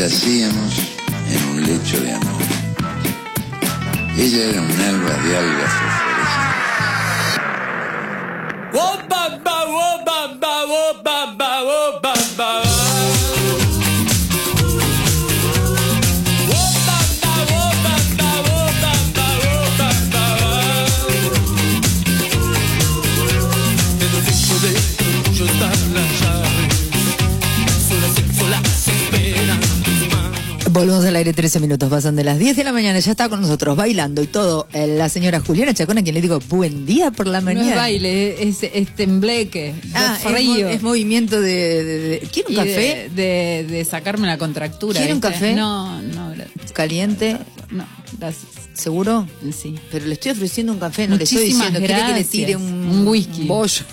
Yacíamos en un lecho de amor. Ella era un alba de algas fosforescentes. Volvemos al aire 13 minutos, pasan de las 10 de la mañana, ya está con nosotros bailando y todo eh, la señora Juliana Chacón, a quien le digo buen día por la No mañana. es baile, es, es tembleque, Ah, es, es movimiento de, de- de- ¿Quiere un café? De, de- sacarme la contractura. ¿Quiere un café? No, no, gra- ¿Caliente? no, gracias. ¿Seguro? Sí. Pero le estoy ofreciendo un café, no le estoy diciendo, ¿quiere que le gracias. tire un, Un whisky. un bollo?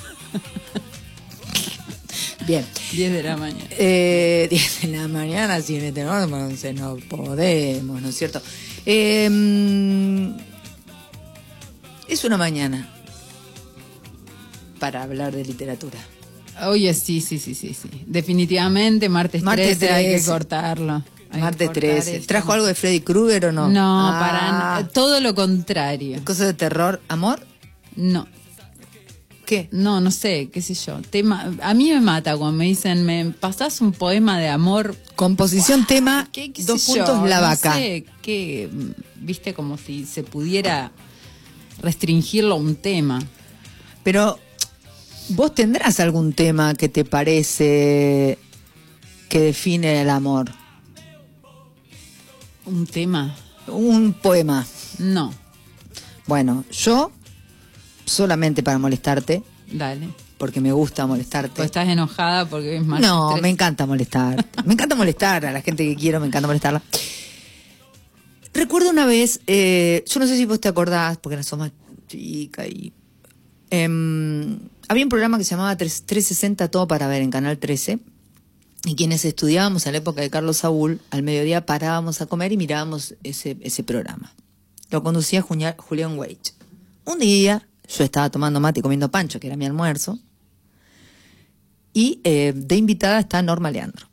Bien. 10 de la mañana. Eh, 10 de la mañana, si en este momento no podemos, ¿no es cierto? Eh, es una mañana para hablar de literatura. Oye, sí, sí, sí, sí, sí. Definitivamente, martes, Martes 13, hay que 13. cortarlo. Hay que Martes cortar 13. esto. ¿Trajo algo de Freddy Krueger o no? No, Ah, para nada. Todo lo contrario. Cosas de terror. ¿Amor? No, ¿Qué? no, no sé, qué sé yo. Tema, a mí me mata cuando me dicen, me pasás un poema de amor. Composición, tema, ¿Qué, qué dos puntos, yo? la No vaca. sé, que, viste, como si se pudiera restringirlo a un tema. Pero vos tendrás algún tema que te parece que define el amor. ¿Un tema? Un poema. No, Bueno, yo solamente para molestarte, dale. porque me gusta molestarte. Pues estás enojada porque es martes no, 13. me encanta molestar. me encanta molestar a la gente que quiero, me encanta molestarla. Recuerdo una vez, eh, yo no sé si vos te acordás, porque eras más chica y... em, había un programa que se llamaba 3- 360 Todo para Ver en Canal 13 y quienes estudiábamos en la época de Carlos Saúl, al mediodía parábamos a comer y mirábamos ese, ese programa. Lo conducía Julián Weich. Un día yo estaba tomando mate y comiendo pancho, que era mi almuerzo, y eh, de invitada está Norma Leandro.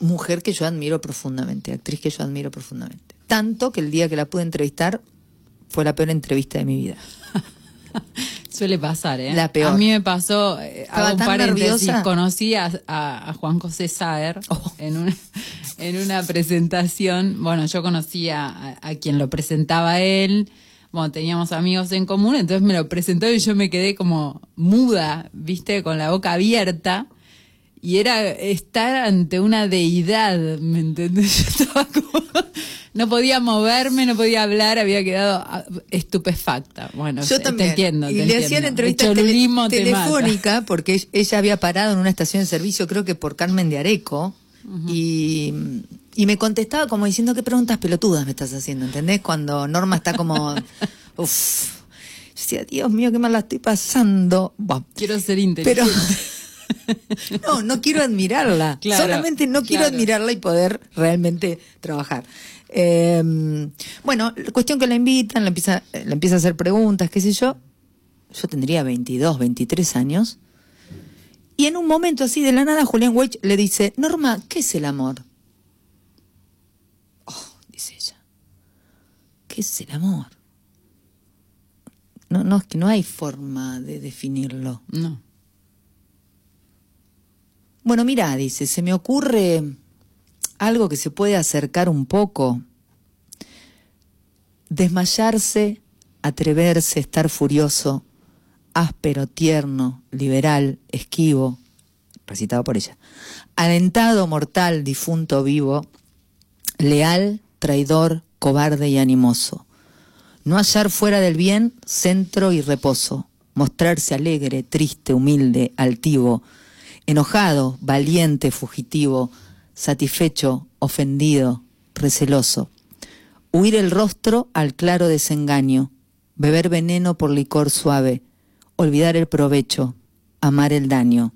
Mujer que yo admiro profundamente, actriz que yo admiro profundamente. Tanto que el día que la pude entrevistar fue la peor entrevista de mi vida. Suele pasar, ¿eh? La peor. A mí me pasó, eh, hago un paréntesis, nerviosa. conocí a, a- a Juan José Saer Oh. en, una, en una presentación. Bueno, yo conocía a, a quien lo presentaba él. Bueno, teníamos amigos en común, entonces me lo presentó y yo me quedé como muda, viste, con la boca abierta. Y era estar ante una deidad, ¿me entendés? Yo estaba como... No podía moverme, no podía hablar, había quedado estupefacta. Bueno, Yo también. te entiendo. y le hacían entrevistas El tele- te telefónica porque ell- ella había parado en una estación de servicio, creo que por Carmen de Areco, y, y me contestaba como diciendo qué preguntas pelotudas me estás haciendo, ¿entendés? Cuando Norma está como, uff. Yo decía, Dios mío, qué mal la estoy pasando. Quiero ser Pero inteligente. no, no quiero admirarla. Claro, Solamente no quiero claro. admirarla y poder realmente trabajar. Eh, bueno, cuestión que la invitan, la empieza, la empieza a hacer preguntas, qué sé yo. Yo tendría 22, 23 años. Y en un momento así de la nada, Julián Weich le dice, Norma, ¿qué es el amor? Dice ella. ¿Qué es el amor? No, no, es que no hay forma de definirlo. No. Bueno, mira, dice, se me ocurre algo que se puede acercar un poco. Desmayarse, atreverse, estar furioso, áspero, tierno, liberal, esquivo, recitado por ella. Alentado, mortal, difunto, vivo, leal, traidor, cobarde y animoso. No hallar fuera del bien centro y reposo. Mostrarse alegre, triste, humilde, altivo, enojado, valiente, fugitivo, satisfecho, ofendido, receloso. Huir el rostro al claro desengaño, beber veneno por licor suave, olvidar el provecho, amar el daño,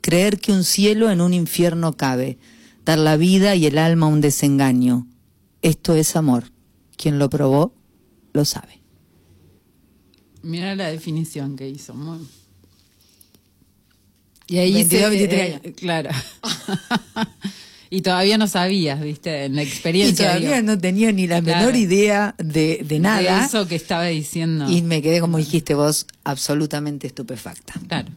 creer que un cielo en un infierno cabe, dar la vida y el alma a un desengaño. Esto es amor. Quien lo probó, lo sabe. Mira la definición que hizo. muy- Y ahí 22, se- 23 eh, años. claro. y todavía no sabías, viste, en la Y experiencia. todavía digo, no tenía ni la Claro. menor idea de, de de nada. eso que estaba diciendo. Y me quedé, como dijiste vos, absolutamente estupefacta. Claro.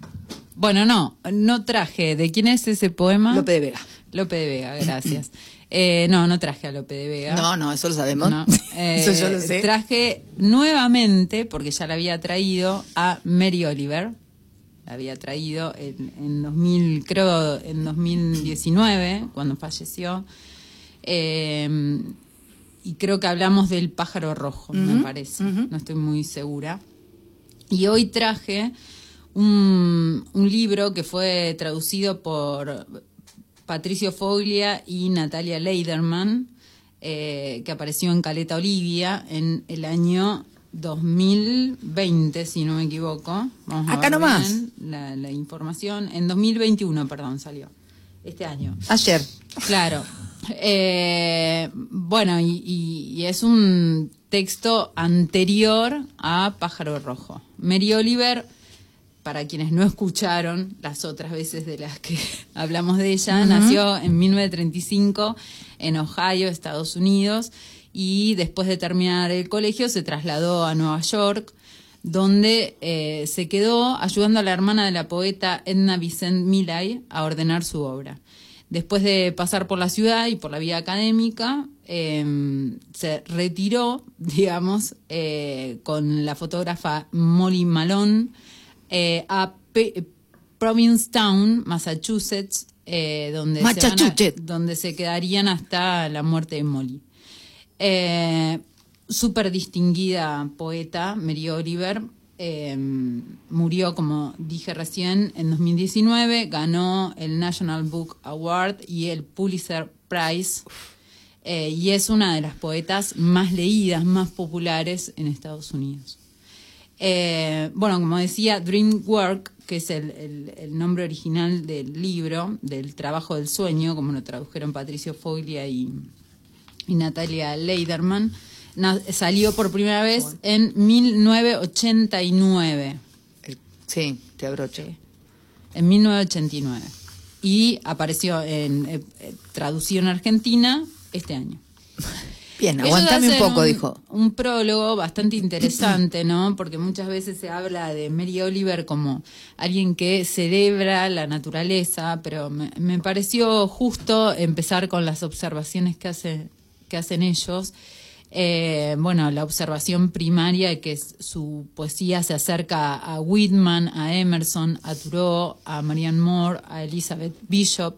Bueno, no, no traje. ¿De quién es ese poema? Lope de Vega. Lope de Vega, gracias. Eh, no, no traje a Lope de Vega. No, no, eso lo sabemos. No. eso yo Eh, lo sé. Traje nuevamente, porque ya la había traído, a Mary Oliver. La había traído en, en 2000, creo, en 2019, cuando falleció. Eh, y creo que hablamos del pájaro rojo, me parece. No estoy muy segura. Y hoy traje un, un libro que fue traducido por Patricio Foglia y Natalia Leiderman, eh, que apareció en Caleta Olivia en el año 2020, si no me equivoco. Vamos a Acá ver nomás. la información. En 2021, perdón, salió. Este año. Ayer. Claro. Eh, bueno, y, y- y es un texto anterior a Pájaro Rojo. Mary Oliver, para quienes no escucharon las otras veces de las que hablamos de ella, nació en 1935 en Ohio, Estados Unidos, y después de terminar el colegio se trasladó a Nueva York, donde eh, se quedó ayudando a la hermana de la poeta Edna Vicent Millay a ordenar su obra. Después de pasar por la ciudad y por la vida académica, eh, se retiró, digamos, eh, con la fotógrafa Molly Malone eh, a Pe- Provincetown, Massachusetts, eh, donde, se van a- Massachusetts. donde se quedarían hasta la muerte de Molly. Eh, Súper distinguida poeta, Mary Oliver, eh, murió, como dije recién, en 2019, ganó el National Book Award y el Pulitzer Prize, eh, y es una de las poetas más leídas, más populares en Estados Unidos. Eh, bueno, como decía, Dream Work, que es el, el- el nombre original del libro, del trabajo del sueño, como lo tradujeron Patricio Foglia y, y Natalia Leiderman, na- salió por primera vez en 1989. El- Sí, te abrocho. En 1989. Y apareció en, eh, eh, traducido en Argentina este año. Bien, aguantame un poco, dijo. Un prólogo bastante interesante, ¿no? Porque muchas veces se habla de Mary Oliver como alguien que celebra la naturaleza, pero me, me pareció justo empezar con las observaciones que, hace, que hacen ellos. Eh, bueno, la observación primaria que es su poesía se acerca a Whitman, a Emerson, a Thoreau, a Marianne Moore, a Elizabeth Bishop,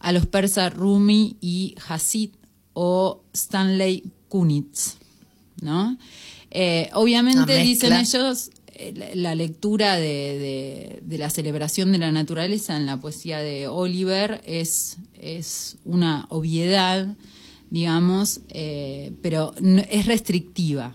a los persas Rumi y Hasid o Stanley Kunitz, ¿no? Eh, obviamente dicen ellos eh, la, lectura de, de- de la celebración de la naturaleza en la poesía de Oliver es, es una obviedad, digamos, eh, pero no- es restrictiva.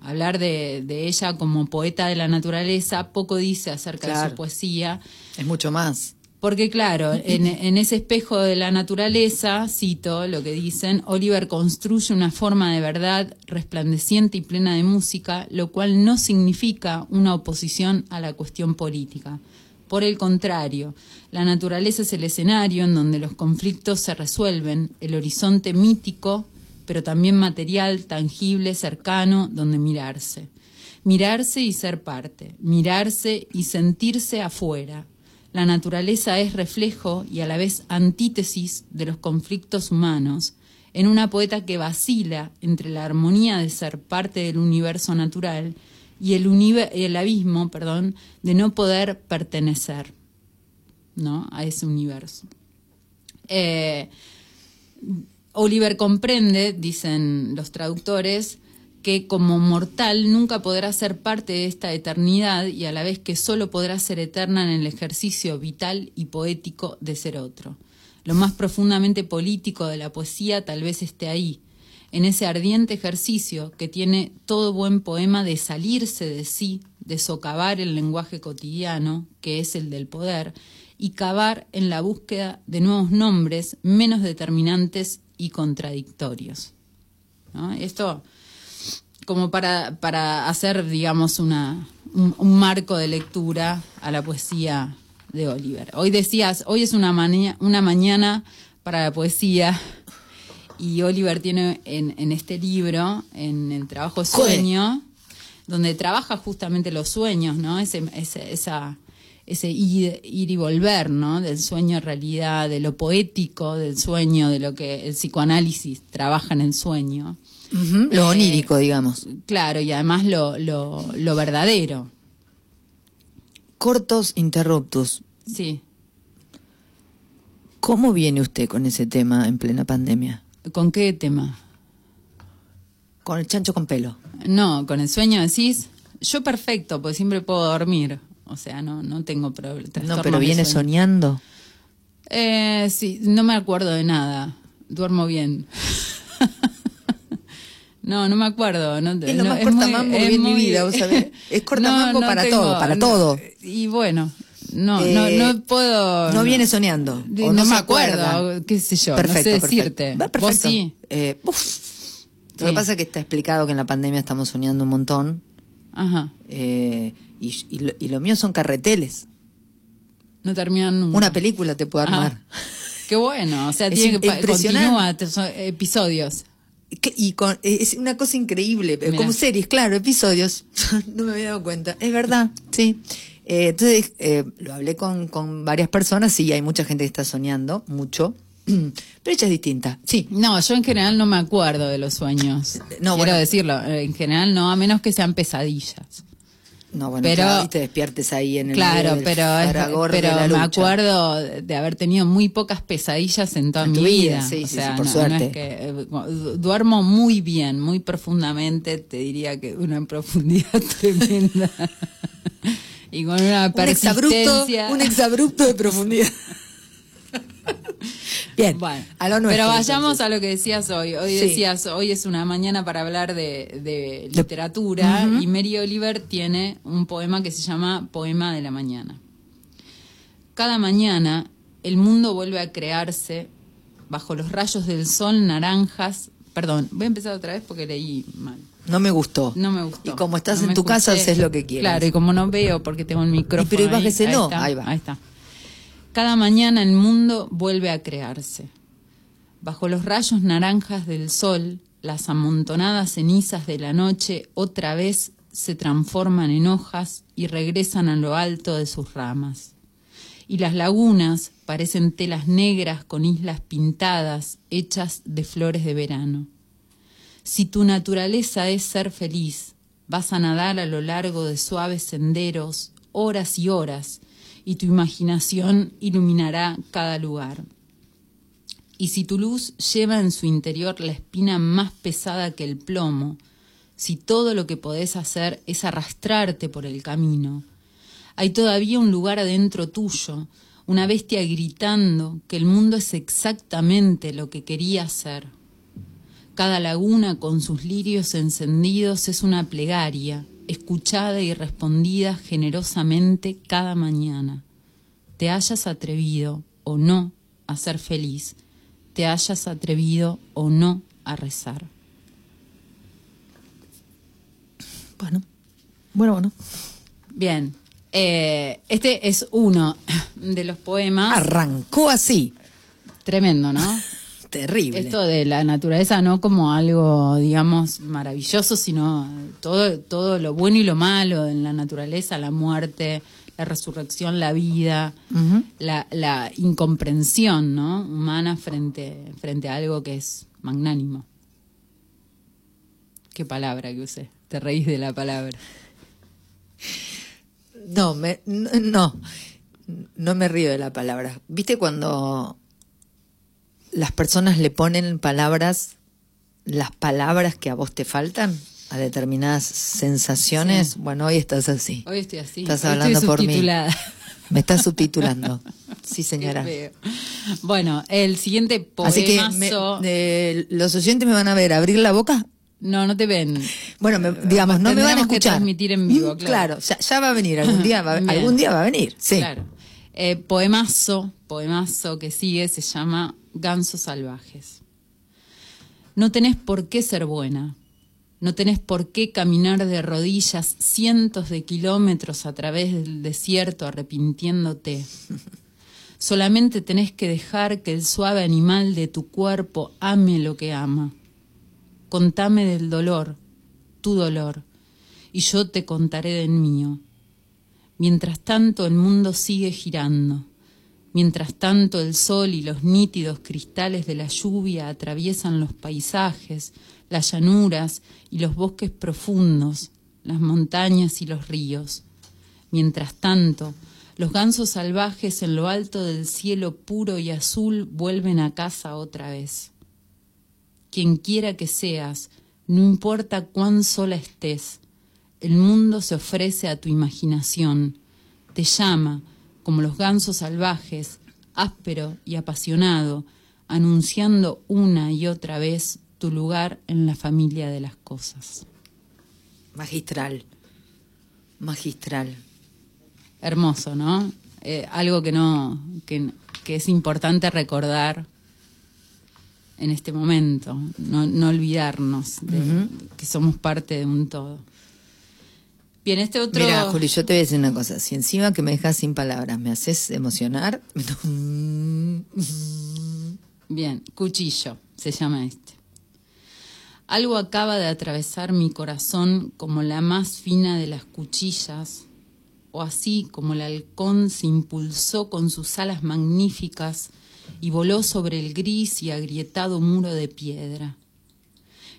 Hablar de, de ella como poeta de la naturaleza poco dice acerca de su poesía. Es mucho más. Porque claro, en, ese espejo de la naturaleza, cito lo que dicen, Oliver construye una forma de verdad resplandeciente y plena de música, lo cual no significa una oposición a la cuestión política. Por el contrario, la naturaleza es el escenario en donde los conflictos se resuelven, el horizonte mítico, pero también material, tangible, cercano, donde mirarse. Mirarse y ser parte, mirarse y sentirse afuera. La naturaleza es reflejo y a la vez antítesis de los conflictos humanos, en una poeta que vacila entre la armonía de ser parte del universo natural y el, abismo, perdón, de no poder pertenecer, ¿no? a ese universo. Eh, Oliver comprende, dicen los traductores, que como mortal nunca podrá ser parte de esta eternidad y a la vez que solo podrá ser eterna en el ejercicio vital y poético de ser otro. Lo más profundamente político de la poesía tal vez esté ahí, en ese ardiente ejercicio que tiene todo buen poema de salirse de sí, de socavar el lenguaje cotidiano, que es el del poder, y cavar en la búsqueda de nuevos nombres menos determinantes y contradictorios. Esto como para, para hacer, digamos, una, un, un marco de lectura a la poesía de Oliver. Hoy decías, hoy es una, maña- una mañana para la poesía y Oliver tiene en, en este libro, en el trabajo Sueño, donde trabaja justamente los sueños, ¿no? Ese, ese, esa, ese ir, ir y volver, ¿no? Del sueño a realidad, de lo poético del sueño, de lo que el psicoanálisis trabaja en el sueño. Lo onírico, digamos. Claro, y además lo, lo, lo verdadero. Cortos interruptus. Sí. ¿Cómo viene usted con ese tema en plena pandemia? ¿Con qué tema? Con el chancho con pelo. No, con el sueño decís, yo perfecto, porque siempre puedo dormir. O sea, no, no tengo problema. No, pero viene soñando. Eh, sí, no me acuerdo de nada. Duermo bien. no, no me acuerdo. No, Es lo no, más cortamambo que es vi en mi muy- vida, vos sabés. Es cortamambo para todo, para no, todo. Y bueno, no, Eh, no, no puedo. No viene soñando. De- o no, me acuerdo, acuerda. qué sé yo, Perfecto, no sé decirte. Vos perfecto. sí. Eh. Lo que pasa es que está explicado que en la pandemia estamos soñando un montón. Ajá. eh, y, y lo, y lo mío son carreteles. No terminan nunca. Una película te puedo armar. Qué bueno, o sea, Es tiene que episodios. Y con, es una cosa increíble, eh, Mirá. como series, claro, episodios. no me había dado cuenta. Es verdad, sí. Eh, entonces, eh, lo hablé con, con varias personas, sí, hay mucha gente que está soñando, mucho. Pero ella es distinta, sí. No, yo en general no me acuerdo de los sueños. No, Quiero bueno. decirlo, eh, en general no, a menos que sean pesadillas. No, bueno, Pero- claro, y te despiertes ahí en el Claro, del pero, fragor de pero la me acuerdo de haber tenido muy pocas pesadillas en toda En mi vida, vida. sí, o sí, sea, sí, por no- suerte. no es que, eh, du- duermo muy bien, muy profundamente, te diría que una profundidad tremenda. y con una un exabrupto, persistencia. un exabrupto de profundidad. Bien, Bueno, a lo nuestro, pero vayamos entonces. a lo que decías hoy. Hoy Sí. decías, hoy es una mañana para hablar de, de literatura y Mary Oliver tiene un poema que se llama Poema de la Mañana. Cada mañana el mundo vuelve a crearse bajo los rayos del sol naranjas. Perdón, voy a empezar otra vez porque leí mal. No me gustó. No me gustó. Y como estás No en tu casa, haces lo que quieras. Claro, y como no veo porque tengo el micrófono. pero ahí, bájeselo. está, Ahí va. Ahí está. Cada mañana el mundo vuelve a crearse. Bajo los rayos naranjas del sol, las amontonadas cenizas de la noche otra vez se transforman en hojas y regresan a lo alto de sus ramas. Y las lagunas parecen telas negras con islas pintadas hechas de flores de verano. Si tu naturaleza es ser feliz, vas a nadar a lo largo de suaves senderos, horas y horas, y tu imaginación iluminará cada lugar. Y si tu luz lleva en su interior la espina más pesada que el plomo, si todo lo que podés hacer es arrastrarte por el camino, hay todavía un lugar adentro tuyo, una bestia gritando que el mundo es exactamente lo que quería ser. Cada laguna con sus lirios encendidos es una plegaria, escuchada y respondida generosamente cada mañana. Te hayas atrevido o no a ser feliz, te hayas atrevido o no a rezar. Bueno, bueno, bueno. Bien, eh, este es uno de los poemas. Arrancó así. Tremendo, ¿no? Terrible. Esto de la naturaleza no como algo, digamos, maravilloso, sino todo, todo lo bueno y lo malo en la naturaleza, la muerte, la resurrección, la vida, la, la incomprensión, ¿no? Humana frente, frente a algo que es magnánimo. Qué palabra que usé. Te reís de la palabra. No, me, no, no, no me río de la palabra. ¿Viste cuando las personas le ponen palabras, las palabras que a vos te faltan a determinadas sensaciones? Sí. Bueno, hoy estás así. Hoy estoy así. Estás hoy hablando estoy por mí. Me estás subtitulando. Sí, señora. Bueno, el siguiente poemazo... Así que me- eh, los oyentes me van a ver abrir la boca. No, no te ven. Bueno, me- digamos, no me van a Tendríamos que escuchar. transmitir en vivo, Mm, claro. ya, ya va a venir, algún día va, Bien. algún día va a venir. Sí. Claro. Eh, poemazo, poemazo que sigue se llama Gansos Salvajes. No tenés por qué ser buena, no tenés por qué caminar de rodillas cientos de kilómetros a través del desierto arrepintiéndote. Solamente tenés que dejar que el suave animal de tu cuerpo ame lo que ama. Contame del dolor, tu dolor, y yo te contaré del mío. Mientras tanto el mundo sigue girando. Mientras tanto el sol y los nítidos cristales de la lluvia atraviesan los paisajes, las llanuras y los bosques profundos, las montañas y los ríos. Mientras tanto, los gansos salvajes en lo alto del cielo puro y azul vuelven a casa otra vez. Quien quiera que seas, no importa cuán sola estés, el mundo se ofrece a tu imaginación, te llama, como los gansos salvajes, áspero y apasionado, anunciando una y otra vez tu lugar en la familia de las cosas. Magistral. Magistral. Hermoso, ¿no? Eh, algo que no, que, que es importante recordar en este momento, no, no olvidarnos de que somos parte de un todo. Bien, este otro. Mira, Juli, yo te voy a decir una cosa. Si encima que me dejas sin palabras me haces emocionar. Bien, cuchillo se llama este. Algo acaba de atravesar mi corazón como la más fina de las cuchillas, o así como el halcón se impulsó con sus alas magníficas y voló sobre el gris y agrietado muro de piedra.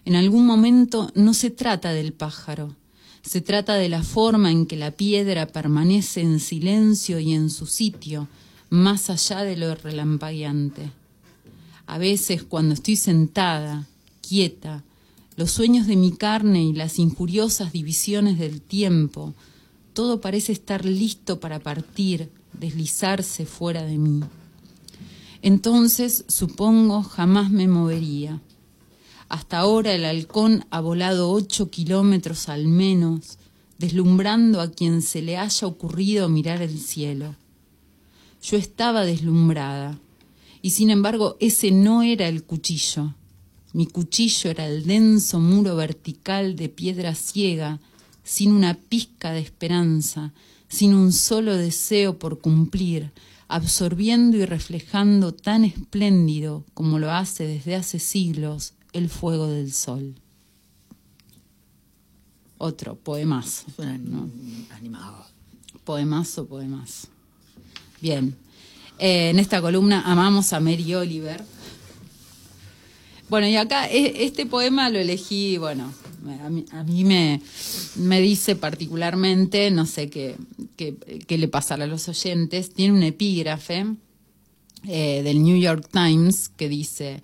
En algún momento no se trata del pájaro, se trata de la forma en que la piedra permanece en silencio y en su sitio, más allá de lo relampagueante. A veces cuando estoy sentada, quieta, los sueños de mi carne y las injuriosas divisiones del tiempo, todo parece estar listo para partir, deslizarse fuera de mí. Entonces, supongo, jamás me movería. Hasta ahora el halcón ha volado ocho kilómetros al menos, deslumbrando a quien se le haya ocurrido mirar el cielo. Yo estaba deslumbrada, y sin embargo ese no era el cuchillo. Mi cuchillo era el denso muro vertical de piedra ciega, sin una pizca de esperanza, sin un solo deseo por cumplir, absorbiendo y reflejando tan espléndido como lo hace desde hace siglos el fuego del sol. Otro, poemazo. ¿no? Animado. Poemazo, poemazo. Bien. Eh, en esta columna amamos a Mary Oliver. Bueno, y acá e- este poema lo elegí, bueno, a mí, a mí me, me dice particularmente, no sé qué, qué, qué le pasará a los oyentes, tiene un epígrafe eh, del New York Times que dice,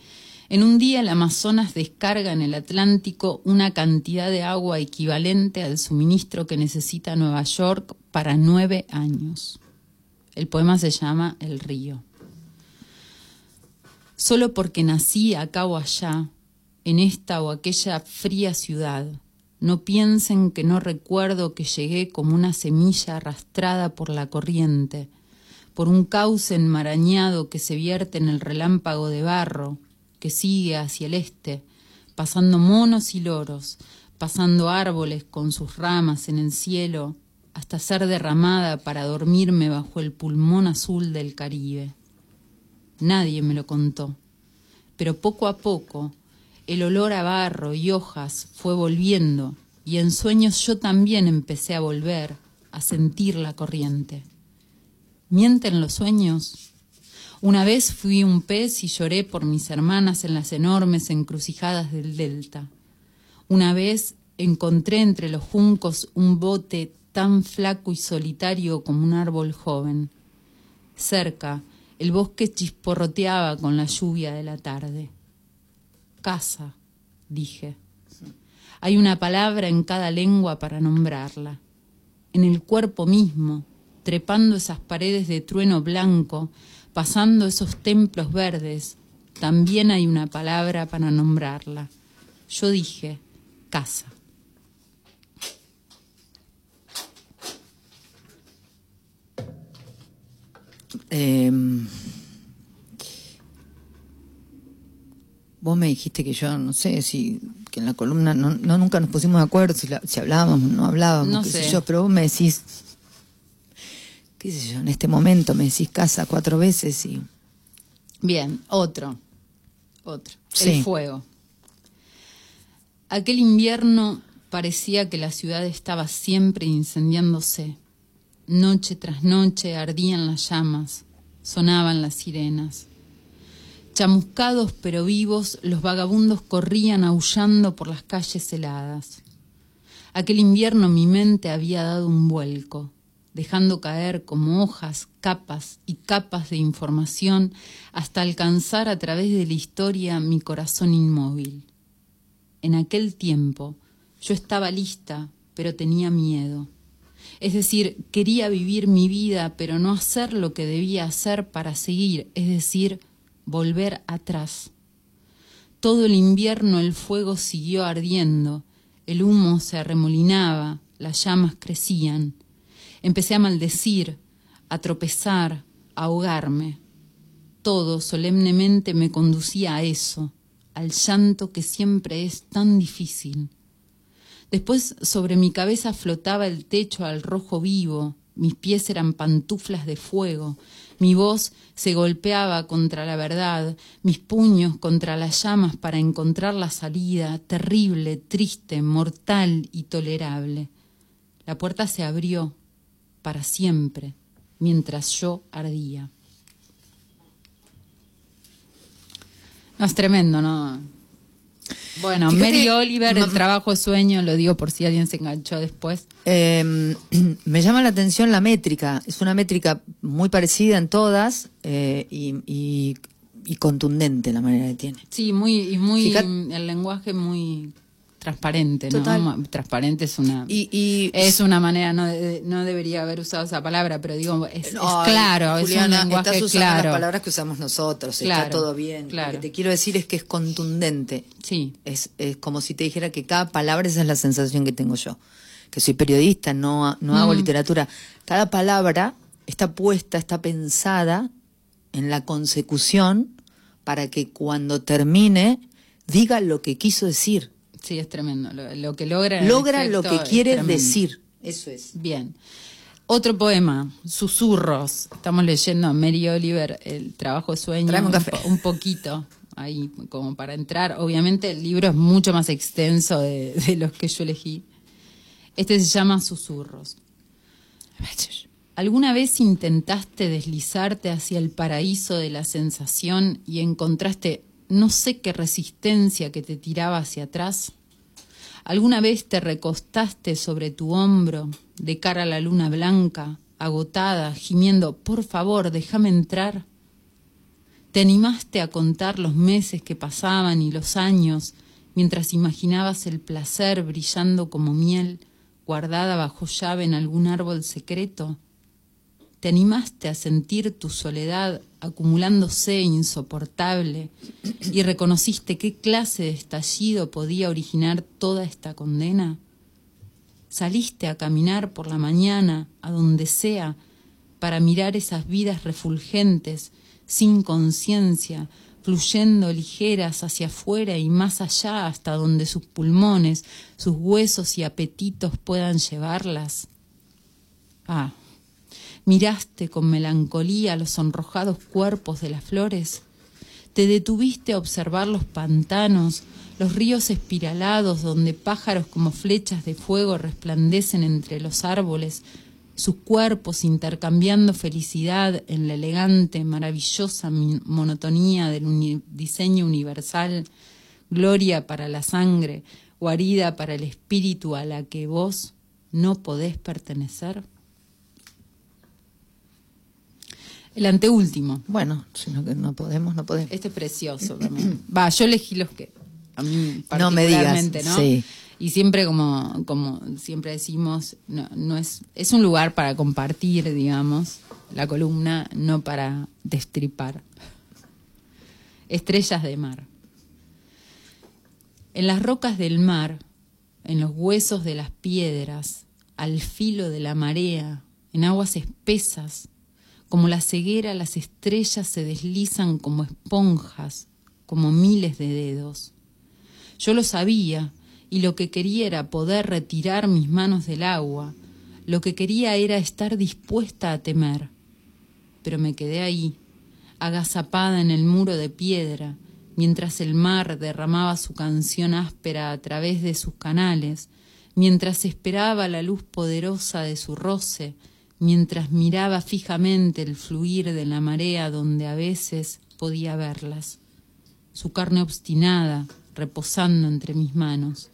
en un día el Amazonas descarga en el Atlántico una cantidad de agua equivalente al suministro que necesita Nueva York para nueve años. El poema se llama El río. Solo porque nací acá o allá, en esta o aquella fría ciudad, no piensen que no recuerdo que llegué como una semilla arrastrada por la corriente, por un cauce enmarañado que se vierte en el relámpago de barro, que sigue hacia el este, pasando monos y loros, pasando árboles con sus ramas en el cielo, hasta ser derramada para dormirme bajo el pulmón azul del Caribe. Nadie me lo contó, pero poco a poco el olor a barro y hojas fue volviendo y en sueños yo también empecé a volver, a sentir la corriente. ¿Mienten los sueños? Una vez fui un pez y lloré por mis hermanas en las enormes encrucijadas del delta. Una vez encontré entre los juncos un bote tan flaco y solitario como un árbol joven. Cerca, el bosque chisporroteaba con la lluvia de la tarde. Casa, dije. Hay una palabra en cada lengua para nombrarla. En el cuerpo mismo, trepando esas paredes de trueno blanco, pasando esos templos verdes, también hay una palabra para nombrarla. Yo dije, casa. Eh, vos me dijiste que yo, no sé, si que en la columna no, no nunca nos pusimos de acuerdo si, la- si hablábamos, no hablábamos, No qué sé sé. yo, pero vos me decís, qué sé yo, en este momento me decís casa cuatro veces y... Bien, otro. Otro. Sí. El fuego. Aquel invierno parecía que la ciudad estaba siempre incendiándose. Noche tras noche ardían las llamas, sonaban las sirenas. Chamuscados pero vivos, los vagabundos corrían aullando por las calles heladas. Aquel invierno mi mente había dado un vuelco, dejando caer como hojas, capas y capas de información hasta alcanzar a través de la historia mi corazón inmóvil. En aquel tiempo yo estaba lista, pero tenía miedo. Es decir, quería vivir mi vida, pero no hacer lo que debía hacer para seguir, es decir, volver atrás. Todo el invierno el fuego siguió ardiendo, el humo se arremolinaba, las llamas crecían. Empecé a maldecir, a tropezar, a ahogarme. Todo solemnemente me conducía a eso, al llanto que siempre es tan difícil. Después sobre mi cabeza flotaba el techo al rojo vivo, mis pies eran pantuflas de fuego, mi voz se golpeaba contra la verdad, mis puños contra las llamas para encontrar la salida, terrible, triste, mortal y tolerable. La puerta se abrió para siempre, mientras yo ardía. No, es tremendo, ¿no? Bueno, Fíjate, Mary Oliver, el trabajo de sueño, lo digo por si alguien se enganchó después. Eh, me llama la atención la métrica. Es una métrica muy parecida en todas eh, y, y- y contundente la manera que tiene. Sí, muy, y muy, Fíjate- el lenguaje muy transparente, ¿no? Total. Transparente es una, Y, y- es una manera, no, de- no debería haber usado esa palabra, pero digo, es, es claro, Juliana, es un lenguaje estás usando claro. las palabras que usamos nosotros. Claro, está todo bien. claro. Lo que te quiero decir es que es contundente. Sí, Es, es como si te dijera que cada palabra, esa es la sensación que tengo yo. Que soy periodista, no, no hago Mm. literatura. Cada palabra está puesta, está pensada en la consecución para que cuando termine diga lo que quiso decir. Sí, es tremendo. Lo, lo que logra. Logra lo que quiere decir. Eso es. Bien. Otro poema, Susurros. Estamos leyendo a Mary Oliver, el trabajo de sueño. Un un poquito, ahí como para entrar. Obviamente el libro es mucho más extenso de, de los que yo elegí. Este se llama Susurros. ¿Alguna vez intentaste deslizarte hacia el paraíso de la sensación y encontraste no sé qué resistencia que te tiraba hacia atrás? ¿Alguna vez te recostaste sobre tu hombro, de cara a la luna blanca, agotada, gimiendo, por favor, déjame entrar? ¿Te animaste a contar los meses que pasaban y los años mientras imaginabas el placer brillando como miel guardada bajo llave en algún árbol secreto? ¿Te animaste a sentir tu soledad acumulándose insoportable y reconociste qué clase de estallido podía originar toda esta condena? ¿Saliste a caminar por la mañana, a donde sea, para mirar esas vidas refulgentes, sin conciencia, fluyendo ligeras hacia afuera y más allá hasta donde sus pulmones, sus huesos y apetitos puedan llevarlas? Ah, ¿Miraste con melancolía los sonrojados cuerpos de las flores? ¿Te detuviste a observar los pantanos, los ríos espiralados donde pájaros como flechas de fuego resplandecen entre los árboles, sus cuerpos intercambiando felicidad en la elegante, maravillosa monotonía del diseño universal, gloria para la sangre, guarida para el espíritu a la que vos no podés pertenecer? El anteúltimo. Bueno, sino que no podemos, no podemos. Este es precioso también. Va, yo elegí los que a mí No me digas, particularmente, ¿no? sí. Y siempre como como siempre decimos, no, no es es un lugar para compartir, digamos, la columna, no para destripar. Estrellas de mar. En las rocas del mar, en los huesos de las piedras, al filo de la marea, en aguas espesas, Como la ceguera, las estrellas se deslizan como esponjas, como miles de dedos. Yo lo sabía, y lo que quería era poder retirar mis manos del agua. Lo que quería era estar dispuesta a temer. Pero me quedé ahí, agazapada en el muro de piedra, mientras el mar derramaba su canción áspera a través de sus canales, mientras esperaba la luz poderosa de su roce, mientras miraba fijamente el fluir de la marea donde a veces podía verlas, su carne obstinada reposando entre mis manos.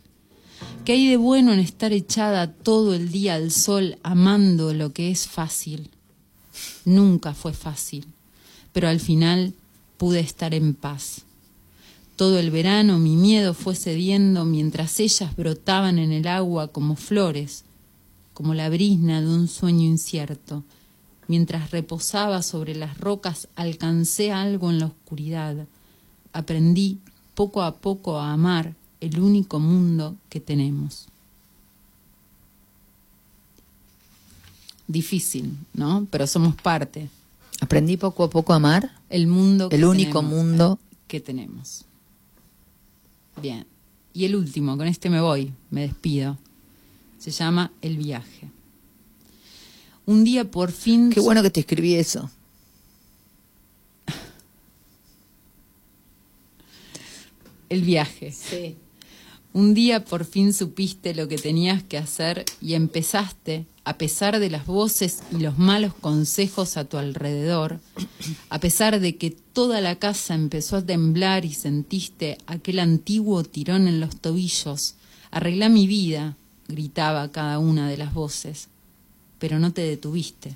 ¿Qué hay de bueno en estar echada todo el día al sol amando lo que es fácil? Nunca fue fácil, pero al final pude estar en paz. Todo el verano mi miedo fue cediendo mientras ellas brotaban en el agua como flores, como la brisna de un sueño incierto. Mientras reposaba sobre las rocas alcancé algo en la oscuridad. Aprendí poco a poco a amar el único mundo que tenemos. Difícil, ¿no? Pero somos parte. Aprendí poco a poco a amar El mundo que el único tenemos- mundo. que tenemos. Bien. Y el último, con este me voy, me despido. Se llama El viaje. Un día por fin Qué bueno que te escribí eso. el viaje. Un día por fin supiste lo que tenías que hacer y empezaste, a pesar de las voces y los malos consejos a tu alrededor, a pesar de que toda la casa empezó a temblar y sentiste aquel antiguo tirón en los tobillos, arregla mi vida, gritaba cada una de las voces, pero no te detuviste.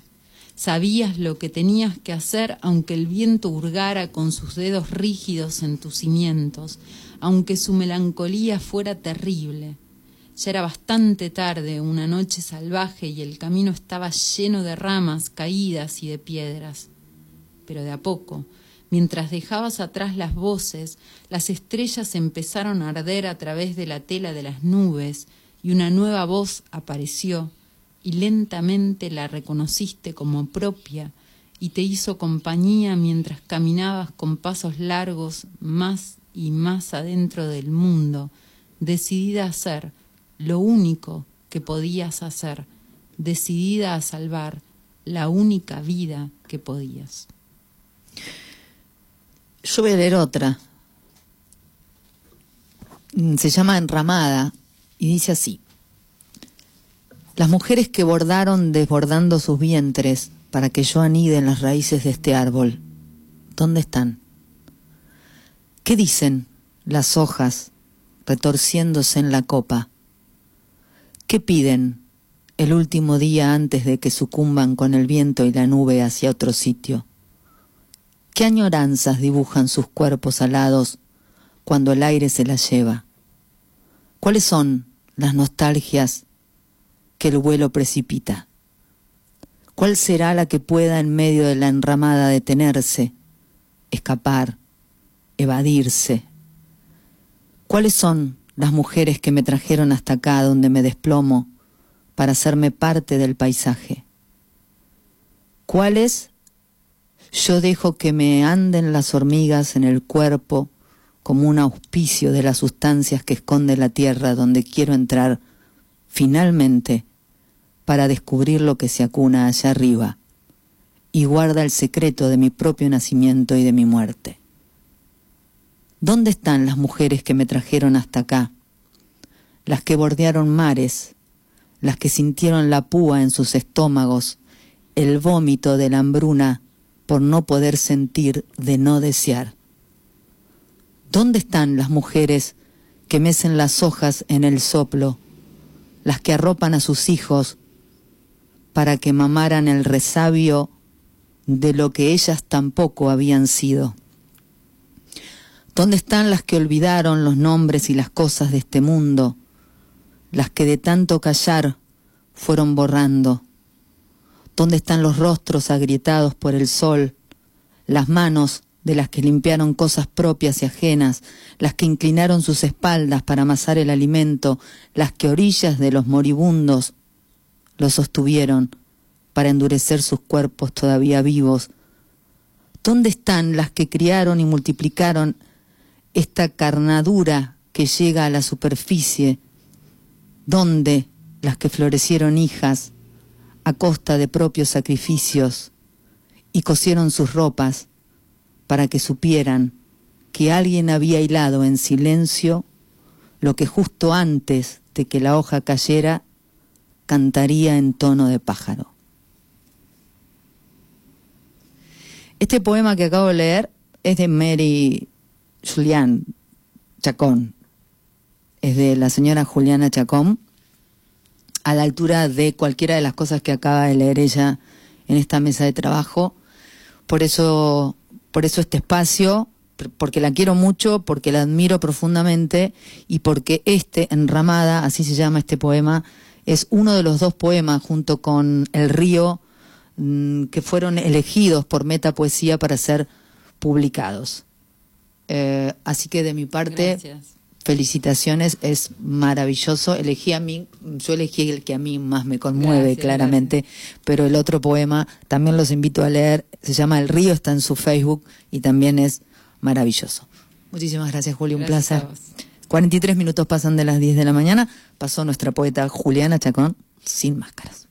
Sabías lo que tenías que hacer aunque el viento hurgara con sus dedos rígidos en tus cimientos, aunque su melancolía fuera terrible. Ya era bastante tarde, una noche salvaje, y el camino estaba lleno de ramas caídas y de piedras. Pero de a poco, mientras dejabas atrás las voces, las estrellas empezaron a arder a través de la tela de las nubes, y una nueva voz apareció, y lentamente la reconociste como propia, y te hizo compañía mientras caminabas con pasos largos más y más adentro del mundo, decidida a hacer lo único que podías hacer, decidida a salvar la única vida que podías. Yo voy a leer otra. Mm, Se llama Enramada y dice así. Las mujeres que bordaron desbordando sus vientres para que yo anide en las raíces de este árbol, ¿dónde están? ¿Qué dicen las hojas retorciéndose en la copa? ¿Qué piden el último día antes de que sucumban con el viento y la nube hacia otro sitio? ¿Qué añoranzas dibujan sus cuerpos alados cuando el aire se las lleva? ¿Cuáles son las nostalgias que el vuelo precipita? ¿Cuál será la que pueda en medio de la enramada detenerse, escapar, evadirse? ¿Cuáles son las mujeres que me trajeron hasta acá donde me desplomo para hacerme parte del paisaje? ¿Cuáles yo dejo que me anden las hormigas en el cuerpo como un auspicio de las sustancias que esconde la tierra donde quiero entrar finalmente para descubrir lo que se acuna allá arriba y guarda el secreto de mi propio nacimiento y de mi muerte. ¿Dónde están las mujeres que me trajeron hasta acá? Las que bordearon mares, las que sintieron la púa en sus estómagos, el vómito de la hambruna por no poder sentir de no desear. ¿Dónde están las mujeres que mecen las hojas en el soplo, las que arropan a sus hijos para que mamaran el resabio de lo que ellas tampoco habían sido? ¿Dónde están las que olvidaron los nombres y las cosas de este mundo, las que de tanto callar fueron borrando? ¿Dónde están los rostros agrietados por el sol, las manos de las que limpiaron cosas propias y ajenas, las que inclinaron sus espaldas para amasar el alimento, las que orillas de los moribundos lo sostuvieron para endurecer sus cuerpos todavía vivos. ¿Dónde están las que criaron y multiplicaron esta carnadura que llega a la superficie? ¿Dónde las que florecieron hijas a costa de propios sacrificios y cosieron sus ropas para que supieran que alguien había hilado en silencio lo que justo antes de que la hoja cayera cantaría en tono de pájaro? Este poema que acabo de leer es de Mary Julián Chacón. Es de la señora Juliana Chacón, a la altura de cualquiera de las cosas que acaba de leer ella en esta mesa de trabajo. Por eso, por eso este espacio, porque la quiero mucho, porque la admiro profundamente y porque este, Enramada, así se llama este poema, es uno de los dos poemas junto con El río mm, que fueron elegidos por Metapoesía para ser publicados. Eh, así que de mi parte, Gracias. Felicitaciones, es maravilloso. Elegí a mí, yo elegí el que a mí más me conmueve, Gracias, claramente, pero el otro poema también los invito a leer, se llama El río, está en su Facebook y también es maravilloso. Muchísimas gracias, Julio, un Gracias placer. vos. 43 minutos pasan de las 10 de la mañana, pasó nuestra poeta Juliana Chacón sin máscaras.